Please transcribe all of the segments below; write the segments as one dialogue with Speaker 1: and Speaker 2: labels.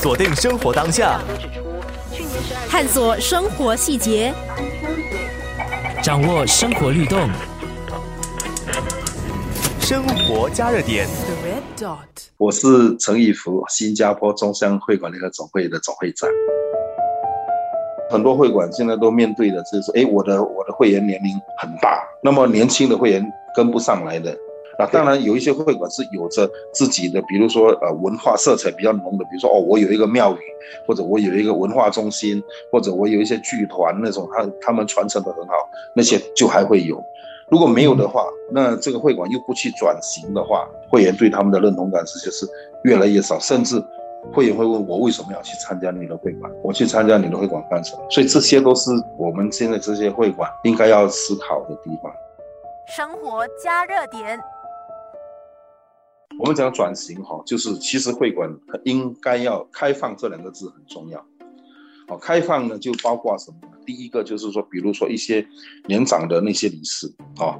Speaker 1: 锁定生活当下，
Speaker 2: 探索生活细节，
Speaker 3: 掌握生活律动，
Speaker 1: 生活加热点。
Speaker 4: 我是陈义福，新加坡中山会馆联合总会的总会长。很多会馆现在都面对的就是哎，我的我的会员年龄很大，那么年轻的会员跟不上来的。那当然有一些会馆是有着自己的，比如说呃文化色彩比较浓的，比如说哦我有一个庙宇，或者我有一个文化中心，或者我有一些剧团那种，他他们传承的很好，那些就还会有。如果没有的话，那这个会馆又不去转型的话，会员对他们的认同感是就是越来越少，甚至会员会问我为什么要去参加你的会馆？我去参加你的会馆干什么？所以这些都是我们现在这些会馆应该要思考的地方。
Speaker 2: 生活加热点。
Speaker 4: 我们讲转型哈，就是其实会馆应该要开放这两个字很重要。好，开放呢就包括什么呢？第一个就是说，比如说一些年长的那些理事啊，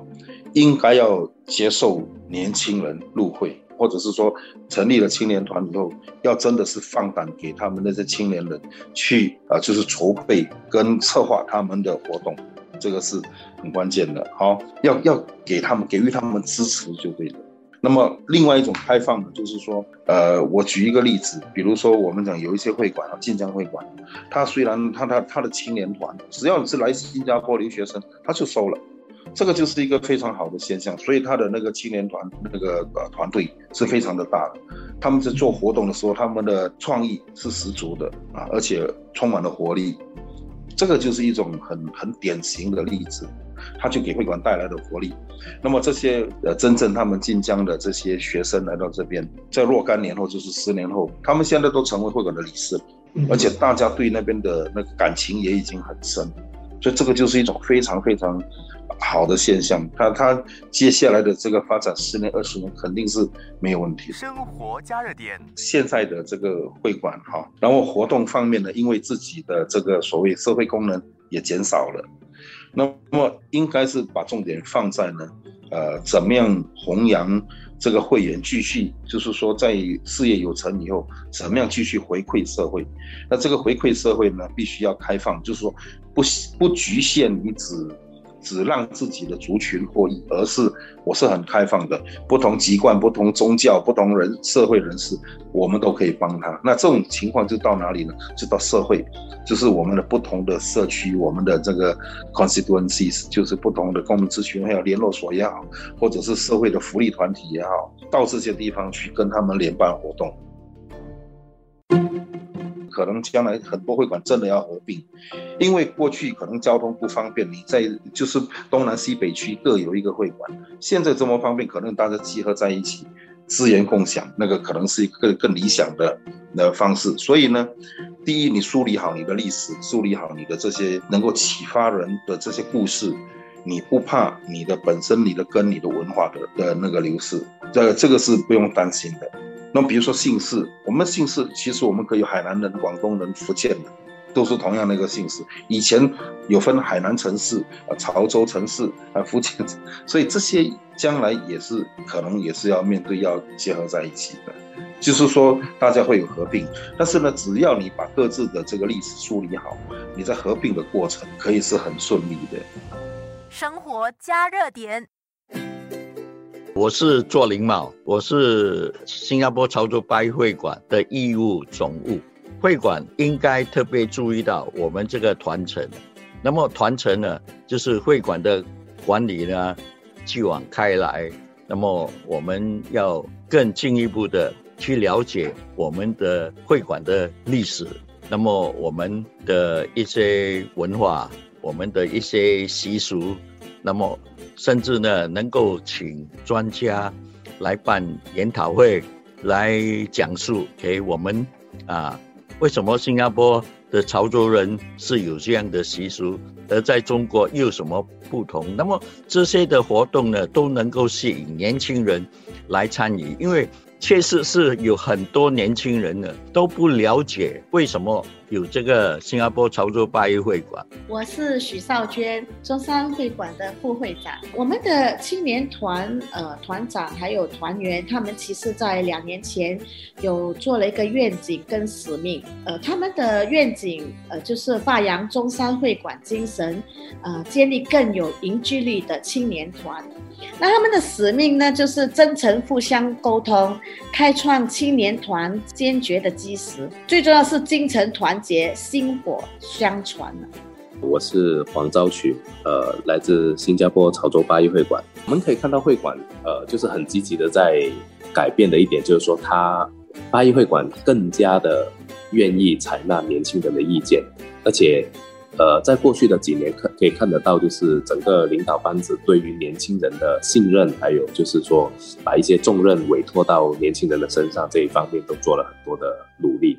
Speaker 4: 应该要接受年轻人入会，或者是说成立了青年团以后，要真的是放胆给他们那些青年人去啊，就是筹备跟策划他们的活动，这个是很关键的。好，要要给他们给予他们支持就对了。那么，另外一种开放呢，就是说，呃，我举一个例子，比如说我们讲有一些会馆啊，晋江会馆，它虽然它它它的青年团，只要是来自新加坡留学生，他就收了，这个就是一个非常好的现象，所以他的那个青年团那个呃团队是非常的大的，他们在做活动的时候，他们的创意是十足的啊，而且充满了活力，这个就是一种很很典型的例子。它就给会馆带来的活力，那么这些呃真正他们晋江的这些学生来到这边，在若干年后就是十年后，他们现在都成为会馆的理事，而且大家对那边的那个感情也已经很深，所以这个就是一种非常非常好的现象。他他接下来的这个发展十年二十年肯定是没有问题。
Speaker 1: 生活加热点，
Speaker 4: 现在的这个会馆哈，然后活动方面呢，因为自己的这个所谓社会功能也减少了。那么应该是把重点放在呢，呃，怎么样弘扬这个会员继续，就是说在事业有成以后，怎么样继续回馈社会？那这个回馈社会呢，必须要开放，就是说不不局限于只。只让自己的族群获益，而是我是很开放的，不同籍贯、不同宗教、不同人社会人士，我们都可以帮他。那这种情况就到哪里呢？就到社会，就是我们的不同的社区，我们的这个 constituencies，就是不同的公民咨询还有联络所也好，或者是社会的福利团体也好，到这些地方去跟他们联办活动。可能将来很多会馆真的要合并，因为过去可能交通不方便，你在就是东南西北区各有一个会馆，现在这么方便，可能大家集合在一起，资源共享，那个可能是一个更理想的的方式。所以呢，第一，你梳理好你的历史，梳理好你的这些能够启发人的这些故事，你不怕你的本身、你的根、你的文化的的那个流失，这这个是不用担心的。那比如说姓氏，我们姓氏其实我们可以有海南人、广东人、福建人，都是同样的一个姓氏。以前有分海南城市、啊潮州城市、啊福建，所以这些将来也是可能也是要面对要结合在一起的，就是说大家会有合并，但是呢，只要你把各自的这个历史梳理好，你在合并的过程可以是很顺利的。
Speaker 2: 生活加热点。
Speaker 5: 我是做林茂，我是新加坡潮州拜会馆的义务总务。会馆应该特别注意到我们这个传承。那么传承呢，就是会馆的管理呢，继往开来。那么我们要更进一步的去了解我们的会馆的历史，那么我们的一些文化，我们的一些习俗，那么。甚至呢，能够请专家来办研讨会，来讲述给我们啊，为什么新加坡的潮州人是有这样的习俗，而在中国又有什么不同？那么这些的活动呢，都能够吸引年轻人来参与，因为确实是有很多年轻人呢都不了解为什么有这个新加坡潮州八一会馆。
Speaker 6: 我是许少娟，中山会馆的副会长。我们的青年团呃团长还有团员，他们其实在两年前有做了一个愿景跟使命。呃，他们的愿景呃就是发扬中山会馆精神，呃，建立更有凝聚力的青年团。那他们的使命呢，就是真诚互相沟通，开创青年团坚决的基石。最重要是精诚团结，薪火相传
Speaker 7: 我是黄昭渠，呃，来自新加坡潮州八一会馆。我们可以看到会馆，呃，就是很积极的在改变的一点，就是说，它八一会馆更加的愿意采纳年轻人的意见，而且。呃，在过去的几年可可以看得到，就是整个领导班子对于年轻人的信任，还有就是说把一些重任委托到年轻人的身上这一方面，都做了很多的努力。